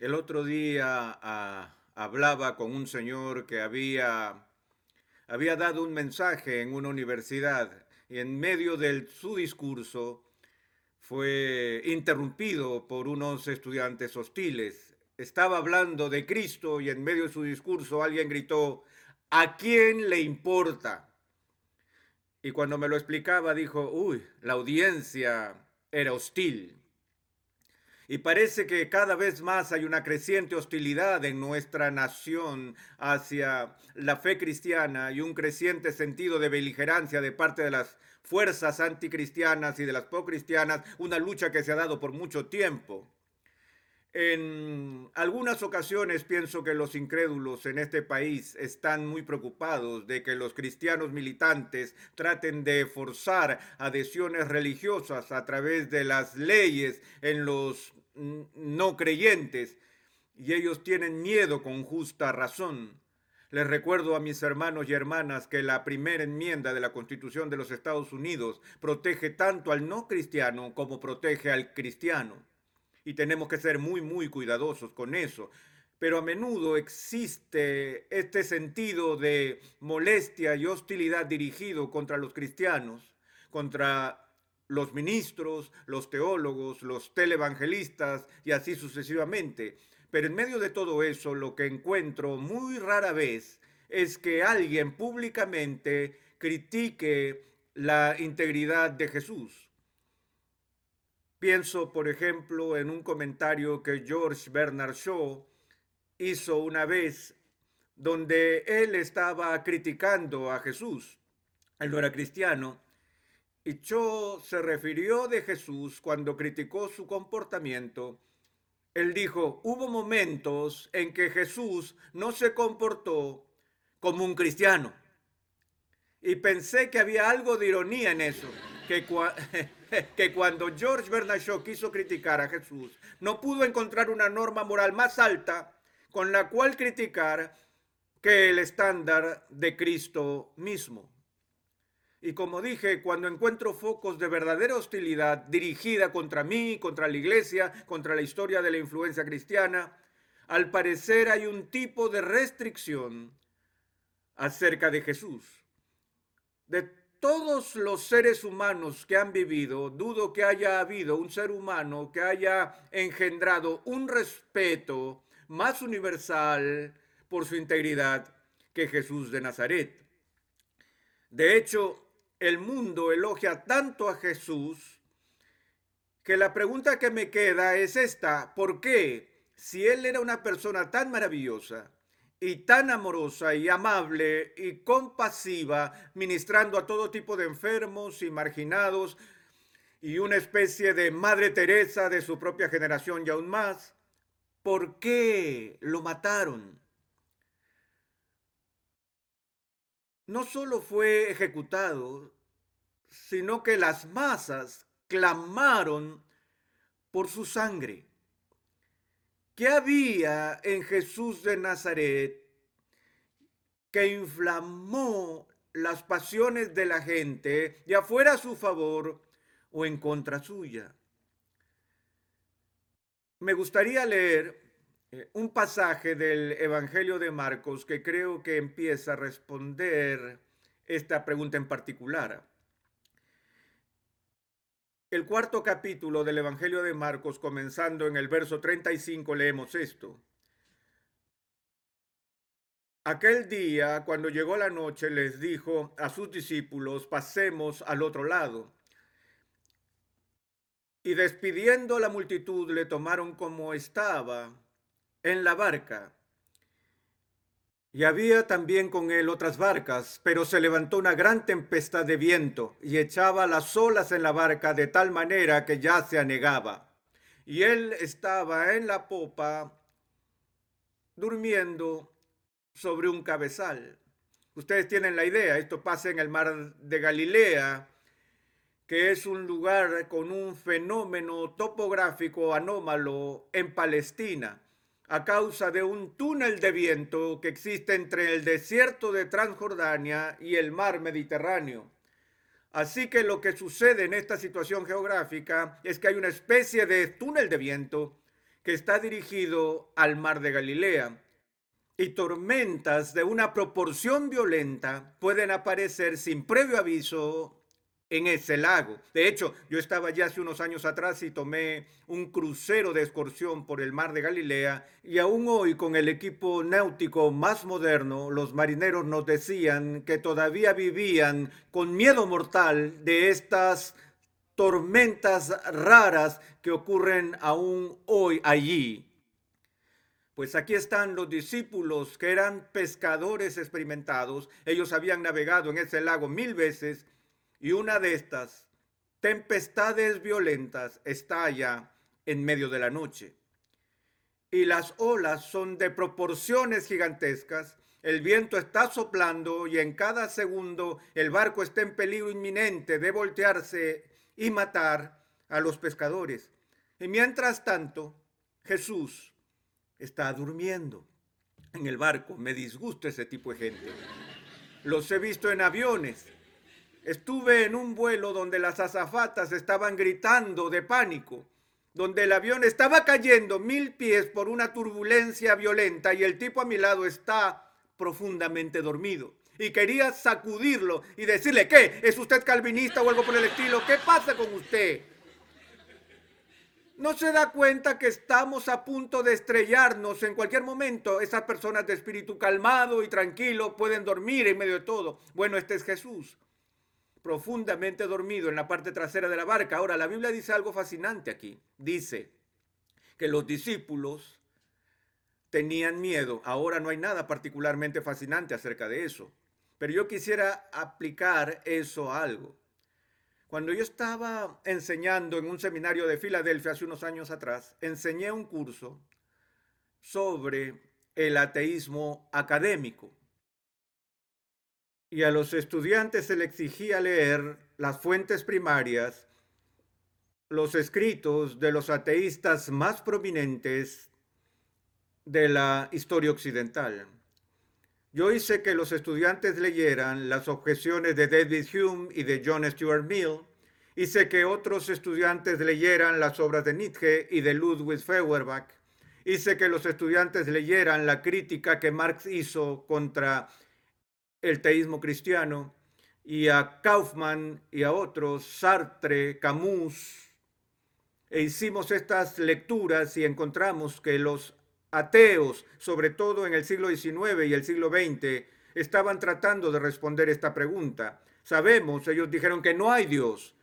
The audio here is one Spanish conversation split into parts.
El otro día ah, hablaba con un señor que había, había dado un mensaje en una universidad y en medio de su discurso fue interrumpido por unos estudiantes hostiles. Estaba hablando de Cristo y en medio de su discurso alguien gritó, ¿a quién le importa? Y cuando me lo explicaba dijo, uy, la audiencia era hostil. Y parece que cada vez más hay una creciente hostilidad en nuestra nación hacia la fe cristiana y un creciente sentido de beligerancia de parte de las fuerzas anticristianas y de las pro-cristianas, una lucha que se ha dado por mucho tiempo. En algunas ocasiones pienso que los incrédulos en este país están muy preocupados de que los cristianos militantes traten de forzar adhesiones religiosas a través de las leyes en los no creyentes y ellos tienen miedo con justa razón. Les recuerdo a mis hermanos y hermanas que la primera enmienda de la Constitución de los Estados Unidos protege tanto al no cristiano como protege al cristiano y tenemos que ser muy, muy cuidadosos con eso. Pero a menudo existe este sentido de molestia y hostilidad dirigido contra los cristianos, contra los ministros, los teólogos, los televangelistas y así sucesivamente. Pero en medio de todo eso, lo que encuentro muy rara vez es que alguien públicamente critique la integridad de Jesús Pienso, por ejemplo, en un comentario que George Bernard Shaw hizo una vez donde él estaba criticando a Jesús. Él no era cristiano. Y Shaw se refirió de Jesús cuando criticó su comportamiento. Él dijo, hubo momentos en que Jesús no se comportó como un cristiano. Y pensé que había algo de ironía en eso, que, que cuando George Bernard Shaw quiso criticar a Jesús, no pudo encontrar una norma moral más alta con la cual criticar que el estándar de Cristo mismo. Y como dije, cuando encuentro focos de verdadera hostilidad dirigida contra mí, contra la iglesia, contra la historia de la influencia cristiana, al parecer hay un tipo de restricción acerca de Jesús. De todos los seres humanos que han vivido, dudo que haya habido un ser humano que haya engendrado un respeto más universal por su integridad que Jesús de Nazaret. De hecho, el mundo elogia tanto a Jesús que la pregunta que me queda es esta, ¿por qué? Si él era una persona tan maravillosa, y tan amorosa y amable y compasiva, ministrando a todo tipo de enfermos y marginados, y una especie de Madre Teresa de su propia generación y aún más. ¿Por qué lo mataron? No solo fue ejecutado, sino que las masas clamaron por su sangre. ¿Qué había en Jesús de Nazaret que inflamó las pasiones de la gente, ya fuera a su favor o en contra suya? Me gustaría leer eh, un pasaje del Evangelio de Marcos que creo que empieza a responder esta pregunta en particular el cuarto capítulo del Evangelio de Marcos, comenzando en el verso 35, leemos esto. Aquel día, cuando llegó la noche, les dijo a sus discípulos, pasemos al otro lado. Y despidiendo la multitud, le tomaron como estaba en la barca y había también con él otras barcas, pero se levantó una gran tempestad de viento y echaba las olas en la barca de tal manera que ya se anegaba. Y él estaba en la popa durmiendo sobre un cabezal. Ustedes tienen la idea, esto pasa en el mar de Galilea, que es un lugar con un fenómeno topográfico anómalo en Palestina a causa de un túnel de viento que existe entre el desierto de Transjordania y el mar Mediterráneo. Así que lo que sucede en esta situación geográfica es que hay una especie de túnel de viento que está dirigido al mar de Galilea. Y tormentas de una proporción violenta pueden aparecer sin previo aviso en ese lago. De hecho, yo estaba ya hace unos años atrás y tomé un crucero de excursión por el mar de Galilea y aún hoy con el equipo náutico más moderno, los marineros nos decían que todavía vivían con miedo mortal de estas tormentas raras que ocurren aún hoy allí. Pues aquí están los discípulos que eran pescadores experimentados. Ellos habían navegado en ese lago mil veces y una de estas tempestades violentas está allá en medio de la noche. Y las olas son de proporciones gigantescas. El viento está soplando y en cada segundo el barco está en peligro inminente de voltearse y matar a los pescadores. Y mientras tanto, Jesús está durmiendo en el barco. Me disgusta ese tipo de gente. Los he visto en aviones. Estuve en un vuelo donde las azafatas estaban gritando de pánico, donde el avión estaba cayendo mil pies por una turbulencia violenta y el tipo a mi lado está profundamente dormido y quería sacudirlo y decirle, ¿qué? ¿Es usted calvinista o algo por el estilo? ¿Qué pasa con usted? No se da cuenta que estamos a punto de estrellarnos en cualquier momento. Esas personas de espíritu calmado y tranquilo pueden dormir en medio de todo. Bueno, este es Jesús, profundamente dormido en la parte trasera de la barca. Ahora, la Biblia dice algo fascinante aquí. Dice que los discípulos tenían miedo. Ahora no hay nada particularmente fascinante acerca de eso. Pero yo quisiera aplicar eso a algo. Cuando yo estaba enseñando en un seminario de Filadelfia hace unos años atrás, enseñé un curso sobre el ateísmo académico. Y a los estudiantes se les exigía leer las fuentes primarias, los escritos de los ateístas más prominentes de la historia occidental. Yo hice que los estudiantes leyeran las objeciones de David Hume y de John Stuart Mill. Hice que otros estudiantes leyeran las obras de Nietzsche y de Ludwig Feuerbach. Hice que los estudiantes leyeran la crítica que Marx hizo contra el teísmo cristiano y a Kaufman y a otros, Sartre, Camus. E hicimos estas lecturas y encontramos que los ateos, sobre todo en el siglo XIX y el siglo XX, estaban tratando de responder esta pregunta. Sabemos, ellos dijeron que no hay Dios,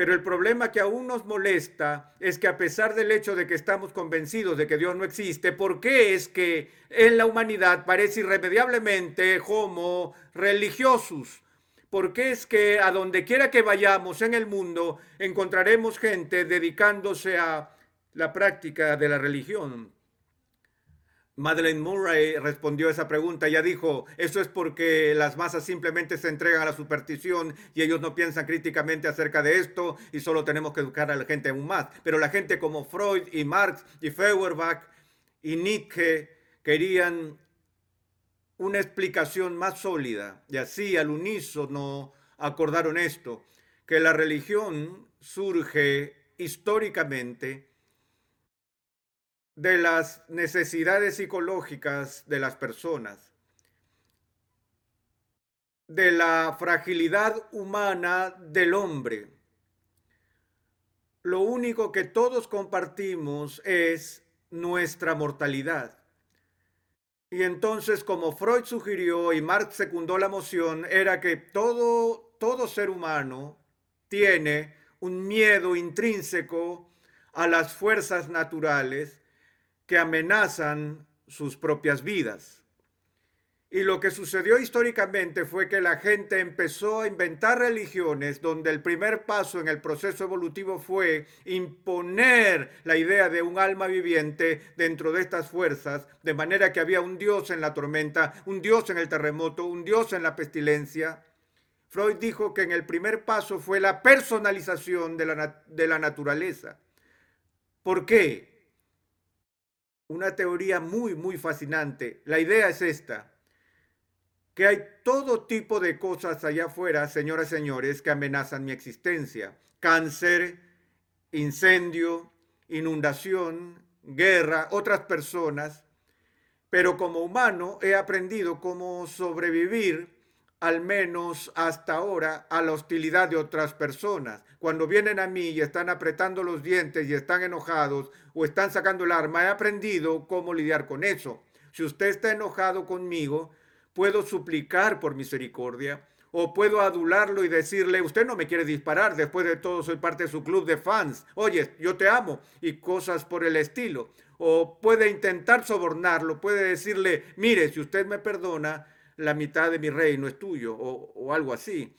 pero el problema que aún nos molesta es que a pesar del hecho de que estamos convencidos de que Dios no existe, ¿por qué es que en la humanidad parece irremediablemente homo religiosos? ¿Por qué es que a donde quiera que vayamos en el mundo encontraremos gente dedicándose a la práctica de la religión? Madeleine Murray respondió esa pregunta. Ella dijo, eso es porque las masas simplemente se entregan a la superstición y ellos no piensan críticamente acerca de esto y solo tenemos que educar a la gente aún más. Pero la gente como Freud y Marx y Feuerbach y Nietzsche querían una explicación más sólida y así al unísono acordaron esto, que la religión surge históricamente de las necesidades psicológicas de las personas, de la fragilidad humana del hombre. Lo único que todos compartimos es nuestra mortalidad. Y entonces, como Freud sugirió y Marx secundó la moción, era que todo, todo ser humano tiene un miedo intrínseco a las fuerzas naturales que amenazan sus propias vidas. Y lo que sucedió históricamente fue que la gente empezó a inventar religiones donde el primer paso en el proceso evolutivo fue imponer la idea de un alma viviente dentro de estas fuerzas, de manera que había un Dios en la tormenta, un Dios en el terremoto, un Dios en la pestilencia. Freud dijo que en el primer paso fue la personalización de la, de la naturaleza. ¿Por qué? Una teoría muy, muy fascinante. La idea es esta, que hay todo tipo de cosas allá afuera, señoras y señores, que amenazan mi existencia. Cáncer, incendio, inundación, guerra, otras personas, pero como humano he aprendido cómo sobrevivir al menos hasta ahora, a la hostilidad de otras personas. Cuando vienen a mí y están apretando los dientes y están enojados o están sacando el arma, he aprendido cómo lidiar con eso. Si usted está enojado conmigo, puedo suplicar por misericordia o puedo adularlo y decirle, usted no me quiere disparar, después de todo soy parte de su club de fans, oye, yo te amo y cosas por el estilo. O puede intentar sobornarlo, puede decirle, mire, si usted me perdona, la mitad de mi reino es tuyo o, algo así.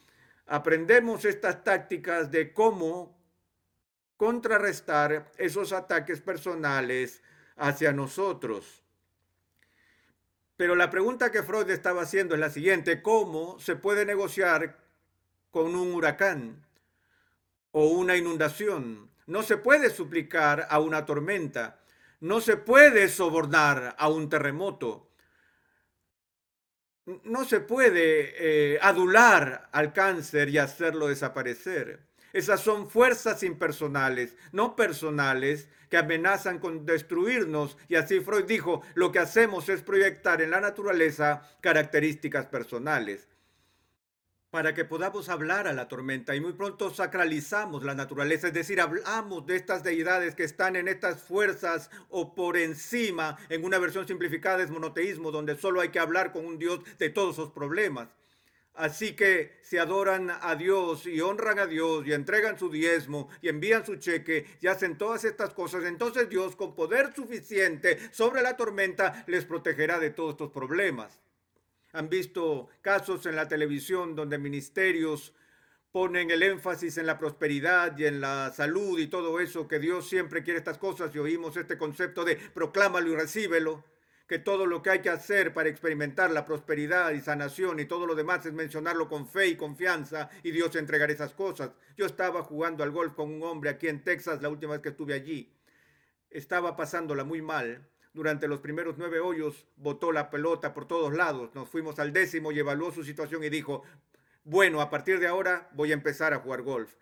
Aprendemos estas tácticas de cómo contrarrestar esos ataques personales hacia nosotros. Pero la pregunta que Freud estaba haciendo es la siguiente, ¿cómo se puede negociar con un huracán o una inundación? No se puede suplicar a una tormenta, no se puede sobornar a un terremoto, no se puede eh, adular al cáncer y hacerlo desaparecer. Esas son fuerzas impersonales, no personales, que amenazan con destruirnos. Y así Freud dijo, lo que hacemos es proyectar en la naturaleza características personales para que podamos hablar a la tormenta y muy pronto sacralizamos la naturaleza, es decir, hablamos de estas deidades que están en estas fuerzas o por encima, en una versión simplificada es monoteísmo, donde solo hay que hablar con un Dios de todos sus problemas. Así que si adoran a Dios y honran a Dios y entregan su diezmo y envían su cheque y hacen todas estas cosas, entonces Dios con poder suficiente sobre la tormenta les protegerá de todos estos problemas. Han visto casos en la televisión donde ministerios ponen el énfasis en la prosperidad y en la salud y todo eso, que Dios siempre quiere estas cosas y oímos este concepto de proclámalo y recíbelo, que todo lo que hay que hacer para experimentar la prosperidad y sanación y todo lo demás es mencionarlo con fe y confianza y Dios entregará esas cosas. Yo estaba jugando al golf con un hombre aquí en Texas la última vez que estuve allí. Estaba pasándola muy mal durante los primeros nueve hoyos botó la pelota por todos lados. Nos fuimos al décimo y evaluó su situación y dijo, bueno, a partir de ahora voy a empezar a jugar golf.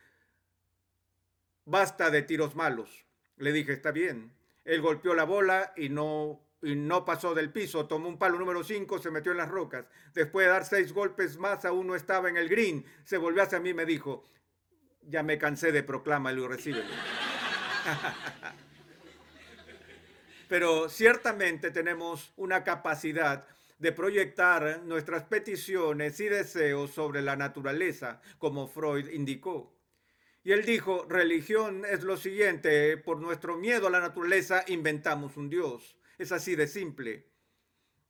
Basta de tiros malos. Le dije, está bien. Él golpeó la bola y no, y no pasó del piso. Tomó un palo número cinco, se metió en las rocas. Después de dar seis golpes más, aún no estaba en el green. Se volvió hacia mí y me dijo, ya me cansé de proclamarlo y recíbelo. pero ciertamente tenemos una capacidad de proyectar nuestras peticiones y deseos sobre la naturaleza, como Freud indicó. Y él dijo, religión es lo siguiente, por nuestro miedo a la naturaleza inventamos un Dios. Es así de simple.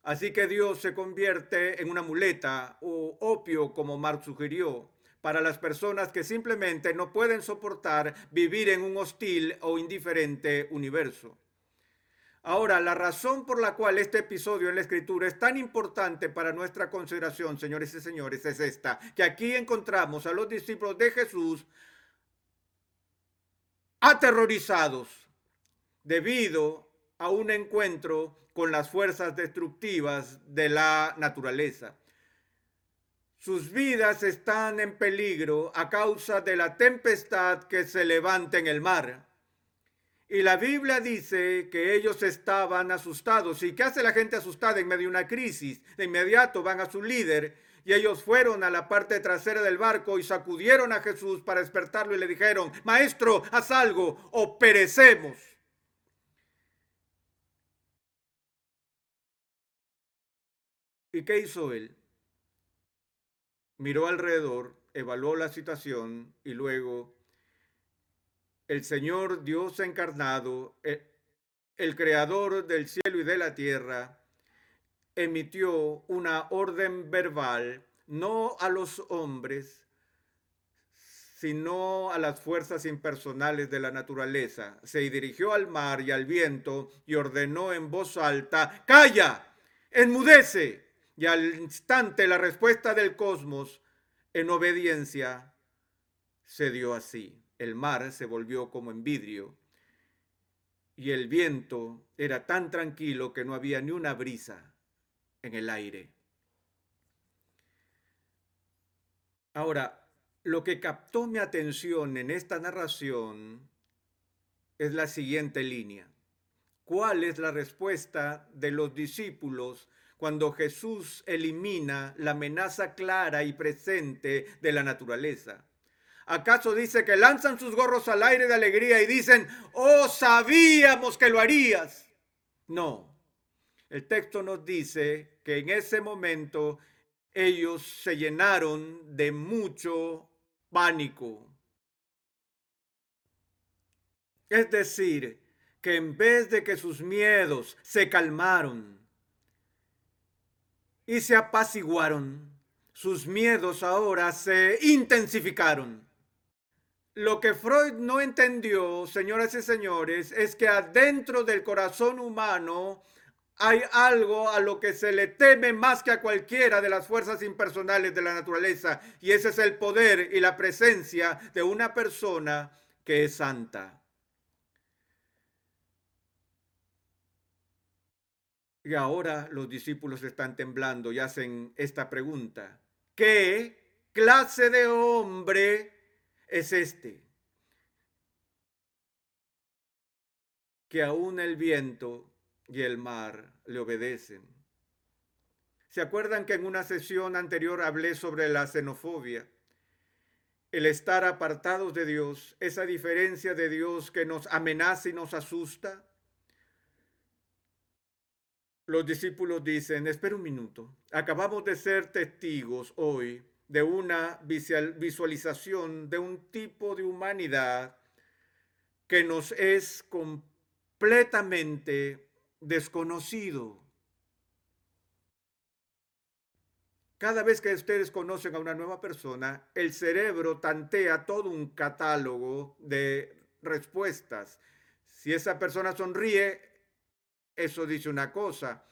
Así que Dios se convierte en una muleta o opio, como Marx sugirió, para las personas que simplemente no pueden soportar vivir en un hostil o indiferente universo. Ahora, la razón por la cual este episodio en la escritura es tan importante para nuestra consideración, señores y señores, es esta, que aquí encontramos a los discípulos de Jesús aterrorizados debido a un encuentro con las fuerzas destructivas de la naturaleza. Sus vidas están en peligro a causa de la tempestad que se levanta en el mar. Y la Biblia dice que ellos estaban asustados. ¿Y qué hace la gente asustada en medio de una crisis? De inmediato van a su líder y ellos fueron a la parte trasera del barco y sacudieron a Jesús para despertarlo y le dijeron, Maestro, haz algo o perecemos. ¿Y qué hizo él? Miró alrededor, evaluó la situación y luego el Señor Dios encarnado, eh, el, creador del cielo y de la tierra, emitió una orden verbal no a los hombres, sino a las fuerzas impersonales de la naturaleza. Se dirigió al mar y al viento y ordenó en voz alta, calla, enmudece. Y al instante la respuesta del cosmos en obediencia se dio así el mar se volvió como en vidrio y el viento era tan tranquilo que no había ni una brisa en el aire. Ahora, lo que captó mi atención en esta narración es la siguiente línea. cuál es la respuesta de los discípulos cuando Jesús elimina la amenaza clara y presente de la naturaleza. ¿Acaso dice que lanzan sus gorros al aire de alegría y dicen, oh, sabíamos que lo harías? No. El texto nos dice que en ese momento ellos se llenaron de mucho pánico. Es decir, que en vez de que sus miedos se calmaron y se apaciguaron, sus miedos ahora se intensificaron. Lo que Freud no entendió, señoras y señores, es que adentro del corazón humano hay algo a lo que se le teme más que a cualquiera de las fuerzas impersonales de la naturaleza, y ese es el poder y la presencia de una persona que es santa. Y ahora los discípulos están temblando y hacen esta pregunta. ¿Qué clase de hombre es este, que aún el viento y el mar le obedecen. ¿Se acuerdan que en una sesión anterior hablé sobre la xenofobia? El estar apartados de Dios, esa diferencia de Dios que nos amenaza y nos asusta. Los discípulos dicen, espera un minuto, acabamos de ser testigos hoy de una visualización de un tipo de humanidad que nos es completamente desconocido. Cada vez que ustedes conocen a una nueva persona, el cerebro tantea todo un catálogo de respuestas. Si esa persona sonríe, eso dice una cosa.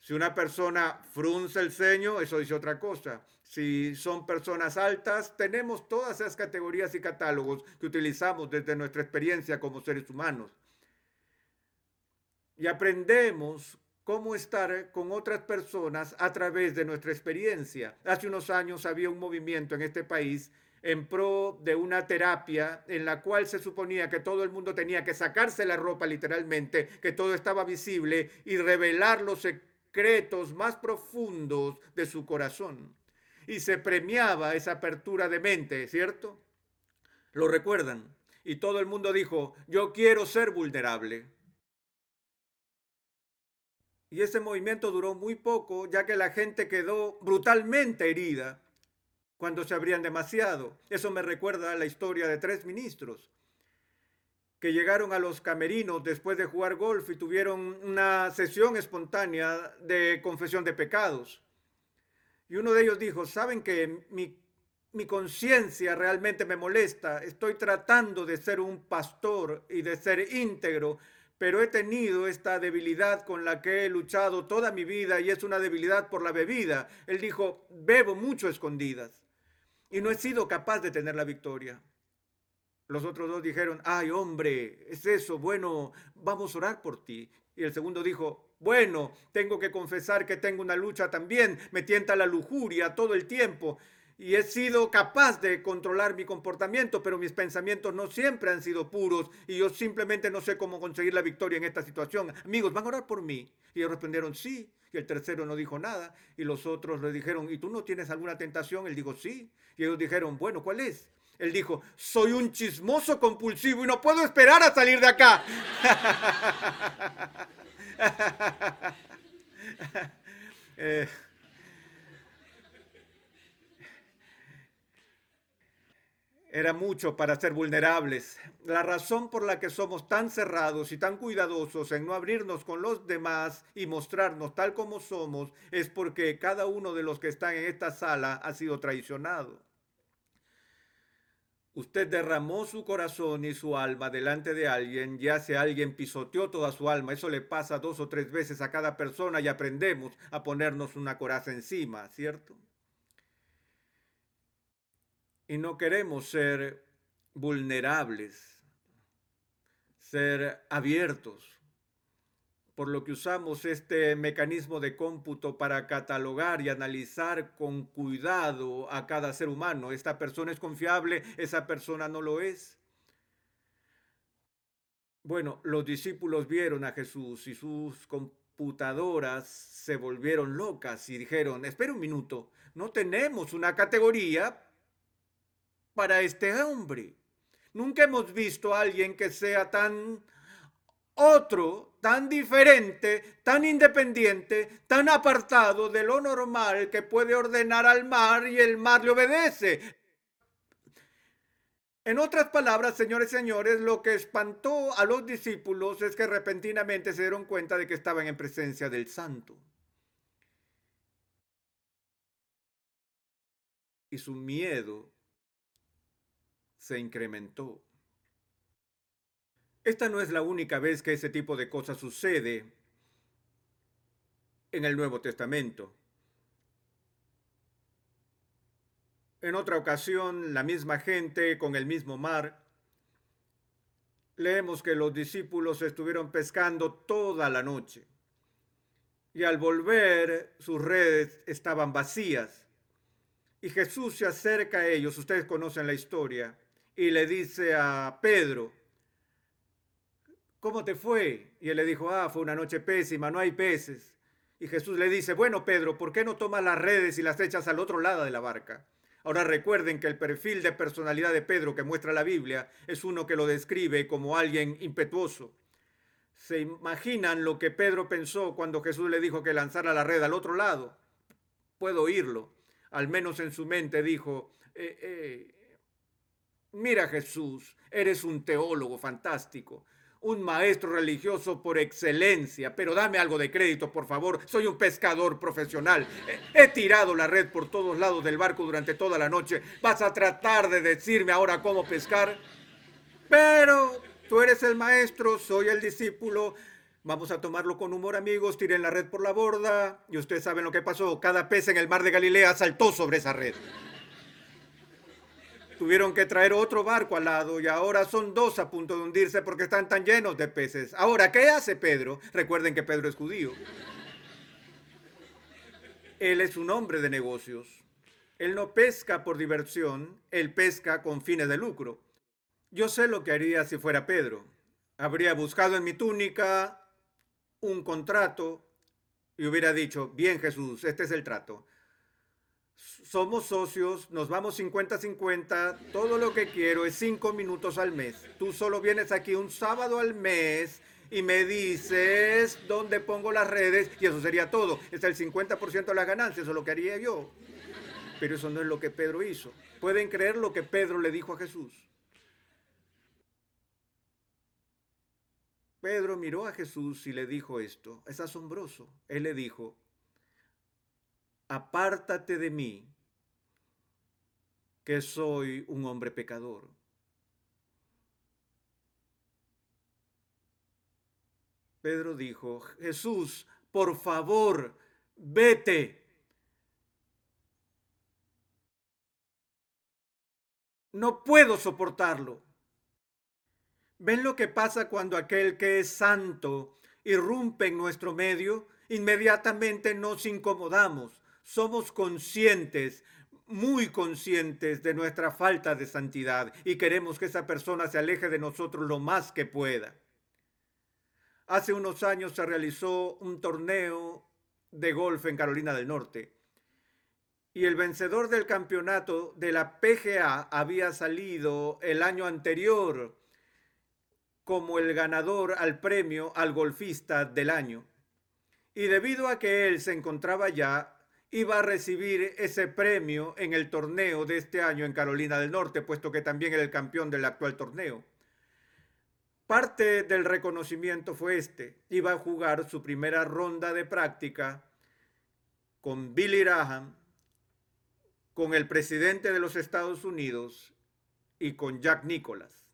Si una persona frunce el ceño, eso dice otra cosa. Si son personas altas, tenemos todas esas categorías y catálogos que utilizamos desde nuestra experiencia como seres humanos. Y aprendemos cómo estar con otras personas a través de nuestra experiencia. Hace unos años había un movimiento en este país en pro de una terapia en la cual se suponía que todo el mundo tenía que sacarse la ropa literalmente, que todo estaba visible y revelar los secretos más profundos de su corazón. Y se premiaba esa apertura de mente, ¿cierto? ¿Lo recuerdan? Y todo el mundo dijo, yo quiero ser vulnerable. Y ese movimiento duró muy poco, ya que la gente quedó brutalmente herida cuando se abrían demasiado. Eso me recuerda a la historia de tres ministros que llegaron a los camerinos después de jugar golf y tuvieron una sesión espontánea de confesión de pecados. Y uno de ellos dijo, ¿saben que mi, mi conciencia realmente me molesta? Estoy tratando de ser un pastor y de ser íntegro, pero he tenido esta debilidad con la que he luchado toda mi vida y es una debilidad por la bebida. Él dijo, bebo mucho escondidas y no he sido capaz de tener la victoria. Los otros dos dijeron, ay hombre, es eso, bueno, vamos a orar por ti. Y el segundo dijo, bueno, tengo que confesar que tengo una lucha también, me tienta la lujuria todo el tiempo y he sido capaz de controlar mi comportamiento, pero mis pensamientos no siempre han sido puros y yo simplemente no sé cómo conseguir la victoria en esta situación. Amigos, ¿van a orar por mí? Y ellos respondieron, sí. Y el tercero no dijo nada. Y los otros le dijeron, ¿y tú no tienes alguna tentación? Él dijo, sí. Y ellos dijeron, bueno, ¿cuál es? Él dijo, soy un chismoso compulsivo y no puedo esperar a salir de acá. Eh, era mucho para ser vulnerables. La razón por la que somos tan cerrados y tan cuidadosos en no abrirnos con los demás y mostrarnos tal como somos es porque cada uno de los que están en esta sala ha sido traicionado. Usted derramó su corazón y su alma delante de alguien, ya si alguien pisoteó toda su alma. Eso le pasa dos o tres veces a cada persona y aprendemos a ponernos una coraza encima, ¿cierto? Y no queremos ser vulnerables, ser abiertos por lo que usamos este mecanismo de cómputo para catalogar y analizar con cuidado a cada ser humano. Esta persona es confiable, esa persona no lo es. Bueno, los discípulos vieron a Jesús y sus computadoras se volvieron locas y dijeron, espera un minuto, no tenemos una categoría para este hombre. Nunca hemos visto a alguien que sea tan otro, tan diferente, tan independiente, tan apartado de lo normal que puede ordenar al mar y el mar le obedece. En otras palabras, señores y señores, lo que espantó a los discípulos es que repentinamente se dieron cuenta de que estaban en presencia del santo. Y su miedo se incrementó. Esta no es la única vez que ese tipo de cosas sucede en el Nuevo Testamento. En otra ocasión, la misma gente con el mismo mar. Leemos que los discípulos estuvieron pescando toda la noche y al volver sus redes estaban vacías. Y Jesús se acerca a ellos, ustedes conocen la historia, y le dice a Pedro, ¿cómo te fue? Y él le dijo, ah, fue una noche pésima, no hay peces. Y Jesús le dice, bueno, Pedro, ¿por qué no tomas las redes y las echas al otro lado de la barca? Ahora recuerden que el perfil de personalidad de Pedro que muestra la Biblia es uno que lo describe como alguien impetuoso. ¿Se imaginan lo que Pedro pensó cuando Jesús le dijo que lanzara la red al otro lado? Puedo oírlo. Al menos en su mente dijo, eh, eh, mira Jesús, eres un teólogo fantástico un maestro religioso por excelencia, pero dame algo de crédito, por favor. Soy un pescador profesional. He, tirado la red por todos lados del barco durante toda la noche. ¿Vas a tratar de decirme ahora cómo pescar? Pero tú eres el maestro, soy el discípulo. Vamos a tomarlo con humor, amigos. Tiren la red por la borda. Y ustedes saben lo que pasó. Cada pez en el mar de Galilea saltó sobre esa red tuvieron que traer otro barco al lado y ahora son dos a punto de hundirse porque están tan llenos de peces. Ahora, ¿qué hace Pedro? Recuerden que Pedro es judío. Él es un hombre de negocios. Él no pesca por diversión, él pesca con fines de lucro. Yo sé lo que haría si fuera Pedro. Habría buscado en mi túnica un contrato y hubiera dicho, bien Jesús, este es el trato somos socios, nos vamos 50-50, todo lo que quiero es cinco minutos al mes. Tú solo vienes aquí un sábado al mes y me dices dónde pongo las redes y eso sería todo. Es el 50% de las ganancias, eso es lo que haría yo. Pero eso no es lo que Pedro hizo. ¿Pueden creer lo que Pedro le dijo a Jesús? Pedro miró a Jesús y le dijo esto. Es asombroso. Él le dijo, apártate de mí, que soy un hombre pecador. Pedro dijo, Jesús, por favor, vete. No puedo soportarlo. ¿Ven lo que pasa cuando aquel que es santo irrumpe en nuestro medio? Inmediatamente nos incomodamos somos conscientes, muy conscientes de nuestra falta de santidad y queremos que esa persona se aleje de nosotros lo más que pueda. Hace unos años se realizó un torneo de golf en Carolina del Norte y el vencedor del campeonato de la PGA había salido el año anterior como el ganador al premio al golfista del año. Y debido a que él se encontraba ya iba a recibir ese premio en el torneo de este año en Carolina del Norte, puesto que también era el campeón del actual torneo. Parte del reconocimiento fue este. Iba a jugar su primera ronda de práctica con Billy Graham, con el presidente de los Estados Unidos y con Jack Nicholas.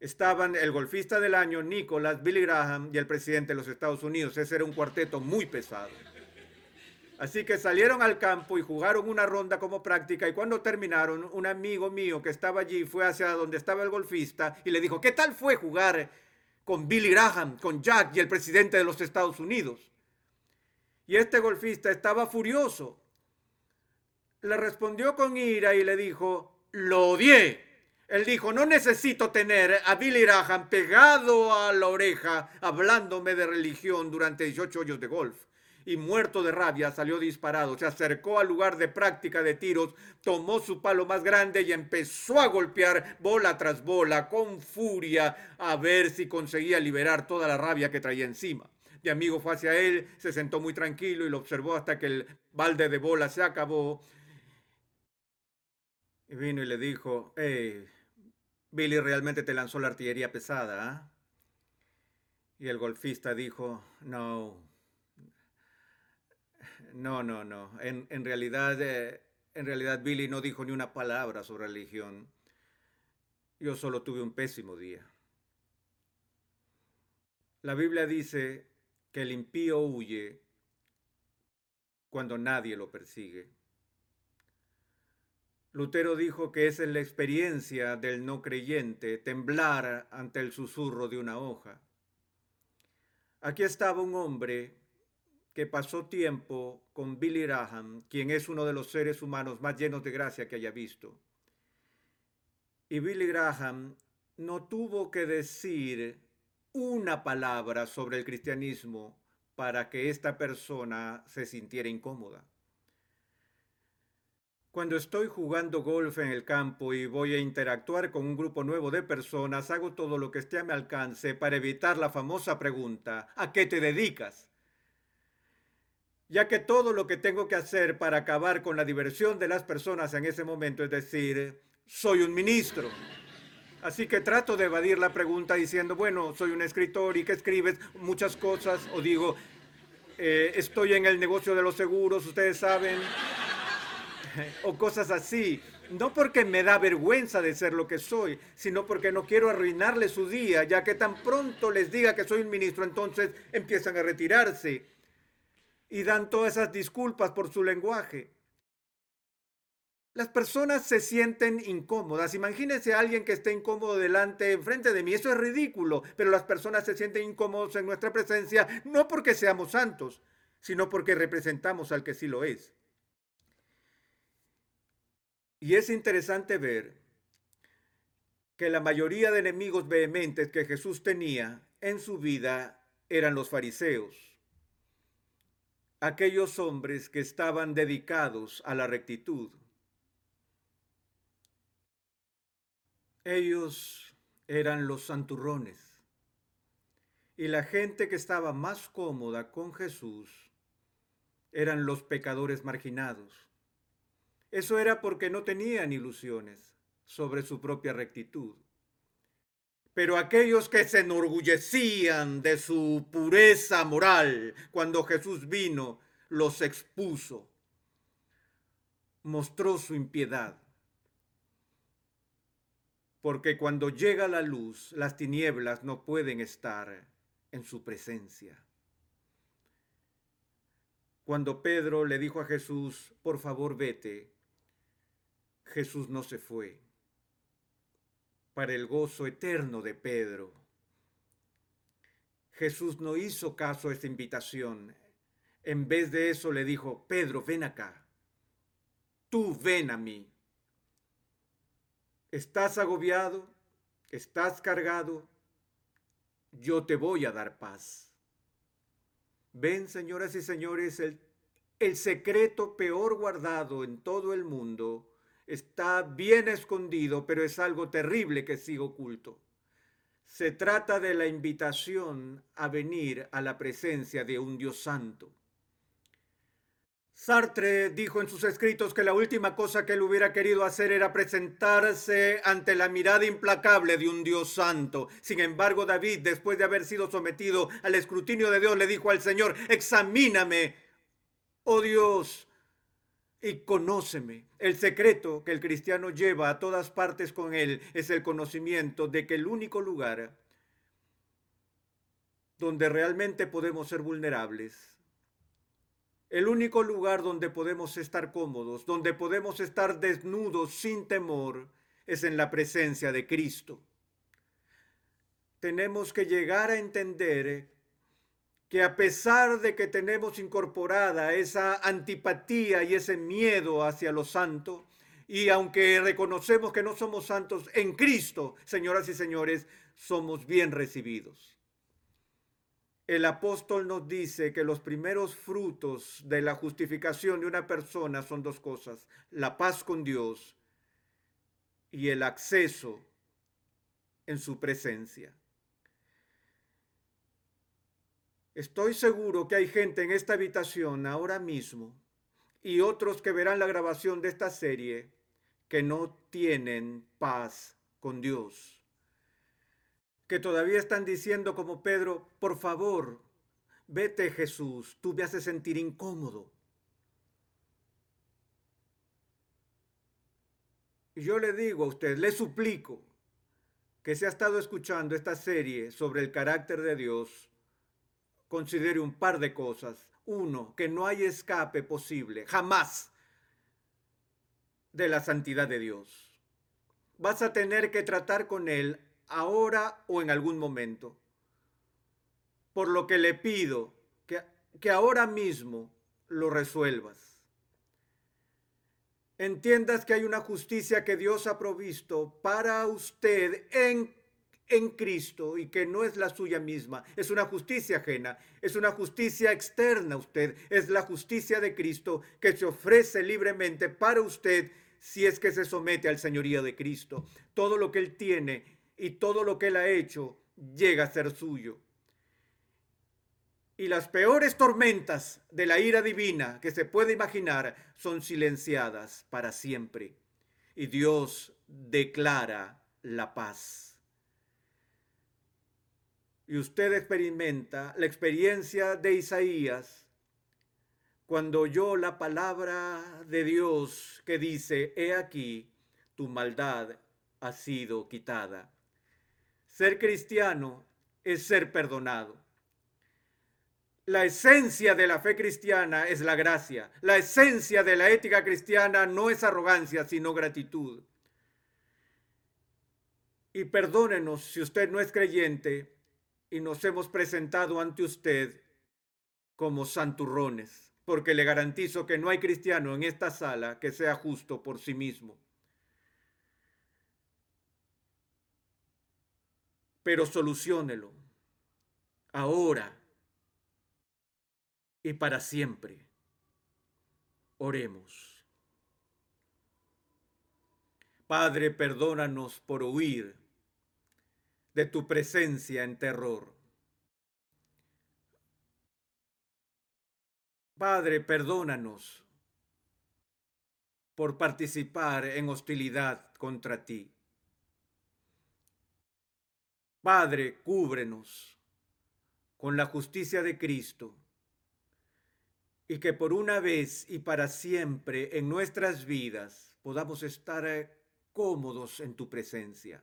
Estaban el golfista del año, Nicholas, Billy Graham y el presidente de los Estados Unidos. Ese era un cuarteto muy pesado. Así que salieron al campo y jugaron una ronda como práctica y cuando terminaron, un amigo mío que estaba allí fue hacia donde estaba el golfista y le dijo, ¿qué tal fue jugar con Billy Graham, con Jack y el presidente de los Estados Unidos? Y este golfista estaba furioso. Le respondió con ira y le dijo, lo odié. Él dijo, no necesito tener a Billy Graham pegado a la oreja hablándome de religión durante 18 hoyos de golf. Y muerto de rabia salió disparado, se acercó al lugar de práctica de tiros, tomó su palo más grande y empezó a golpear bola tras bola con furia a ver si conseguía liberar toda la rabia que traía encima. Mi amigo fue hacia él, se sentó muy tranquilo y lo observó hasta que el balde de bola se acabó. Y vino y le dijo, hey, Billy realmente te lanzó la artillería pesada. ¿ah?". Y el golfista dijo, no, no, no, no. En, realidad, eh, en realidad Billy no dijo ni una palabra sobre religión. Yo solo tuve un pésimo día. La Biblia dice que el impío huye cuando nadie lo persigue. Lutero dijo que esa es la experiencia del no creyente, temblar ante el susurro de una hoja. Aquí estaba un hombre que pasó tiempo con Billy Graham, quien es uno de los seres humanos más llenos de gracia que haya visto. Y Billy Graham no tuvo que decir una palabra sobre el cristianismo para que esta persona se sintiera incómoda. Cuando estoy jugando golf en el campo y voy a interactuar con un grupo nuevo de personas, hago todo lo que esté a mi alcance para evitar la famosa pregunta, ¿a qué te dedicas? Ya que todo lo que tengo que hacer para acabar con la diversión de las personas en ese momento es decir, soy un ministro. Así que trato de evadir la pregunta diciendo, bueno, soy un escritor y que escribes muchas cosas, o digo, eh, estoy en el negocio de los seguros, ustedes saben, o cosas así. No porque me da vergüenza de ser lo que soy, sino porque no quiero arruinarle su día, ya que tan pronto les diga que soy un ministro, entonces empiezan a retirarse y dan todas esas disculpas por su lenguaje. Las personas se sienten incómodas. Imagínense a alguien que esté incómodo delante, enfrente de mí. Eso es ridículo, pero las personas se sienten incómodos en nuestra presencia, no porque seamos santos, sino porque representamos al que sí lo es. Y es interesante ver que la mayoría de enemigos vehementes que Jesús tenía en su vida eran los fariseos, aquellos hombres que estaban dedicados a la rectitud Ellos eran los santurrones. Y la gente que estaba más cómoda con Jesús eran los pecadores marginados. Eso era porque no tenían ilusiones sobre su propia rectitud. Pero aquellos que se enorgullecían de su pureza moral cuando Jesús vino, los expuso, mostró su impiedad porque cuando llega la luz, las tinieblas no pueden estar en su presencia. Cuando Pedro le dijo a Jesús, por favor vete, Jesús no se fue. Para el gozo eterno de Pedro, Jesús no hizo caso a esta invitación. En vez de eso le dijo, Pedro, ven acá. Tú ven a mí. ¿Estás agobiado? ¿Estás cargado? Yo te voy a dar paz. Ven, señoras y señores, el, el secreto peor guardado en todo el mundo está bien escondido, pero es algo terrible que sigue oculto. Se trata de la invitación a venir a la presencia de un Dios santo. Sartre dijo en sus escritos que la última cosa que él hubiera querido hacer era presentarse ante la mirada implacable de un Dios santo. Sin embargo, David, después de haber sido sometido al escrutinio de Dios, le dijo al Señor, examíname, oh Dios, y conóceme. El secreto que el cristiano lleva a todas partes con él es el conocimiento de que el único lugar donde realmente podemos ser vulnerables el único lugar donde podemos estar cómodos, donde podemos estar desnudos sin temor, es en la presencia de Cristo. Tenemos que llegar a entender que a pesar de que tenemos incorporada esa antipatía y ese miedo hacia lo santo, Y aunque reconocemos que no somos santos en Cristo, señoras y señores, somos bien recibidos. El apóstol nos dice que los primeros frutos de la justificación de una persona son dos cosas, la paz con Dios y el acceso en su presencia. Estoy seguro que hay gente en esta habitación ahora mismo y otros que verán la grabación de esta serie que no tienen paz con Dios. Que todavía están diciendo como Pedro, por favor, vete Jesús, tú me haces sentir incómodo. Y yo le digo a usted, le suplico que se ha estado escuchando esta serie sobre el carácter de Dios, considere un par de cosas. Uno, que no hay escape posible, jamás, de la santidad de Dios. Vas a tener que tratar con Él ahora o en algún momento. Por lo que le pido que, que ahora mismo lo resuelvas. Entiendas que hay una justicia que Dios ha provisto para usted en en Cristo y que no es la suya misma, es una justicia ajena, es una justicia externa a usted, es la justicia de Cristo que se ofrece libremente para usted si es que se somete al señorío de Cristo. Todo lo que Él tiene y todo lo que Él ha hecho llega a ser suyo. Y las peores tormentas de la ira divina que se puede imaginar son silenciadas para siempre. Y Dios declara la paz y usted experimenta la experiencia de Isaías cuando oyó la palabra de Dios que dice, he aquí, tu maldad ha sido quitada. Ser cristiano es ser perdonado. La esencia de la fe cristiana es la gracia. La esencia de la ética cristiana no es arrogancia, sino gratitud. Y perdónenos si usted no es creyente, y nos hemos presentado ante usted como santurrones, porque le garantizo que no hay cristiano en esta sala que sea justo por sí mismo. Pero solucionelo ahora y para siempre. Oremos. Padre, perdónanos por huir de tu presencia en terror. Padre, perdónanos por participar en hostilidad contra ti. Padre, cúbrenos con la justicia de Cristo y que por una vez y para siempre en nuestras vidas podamos estar eh, cómodos en tu presencia.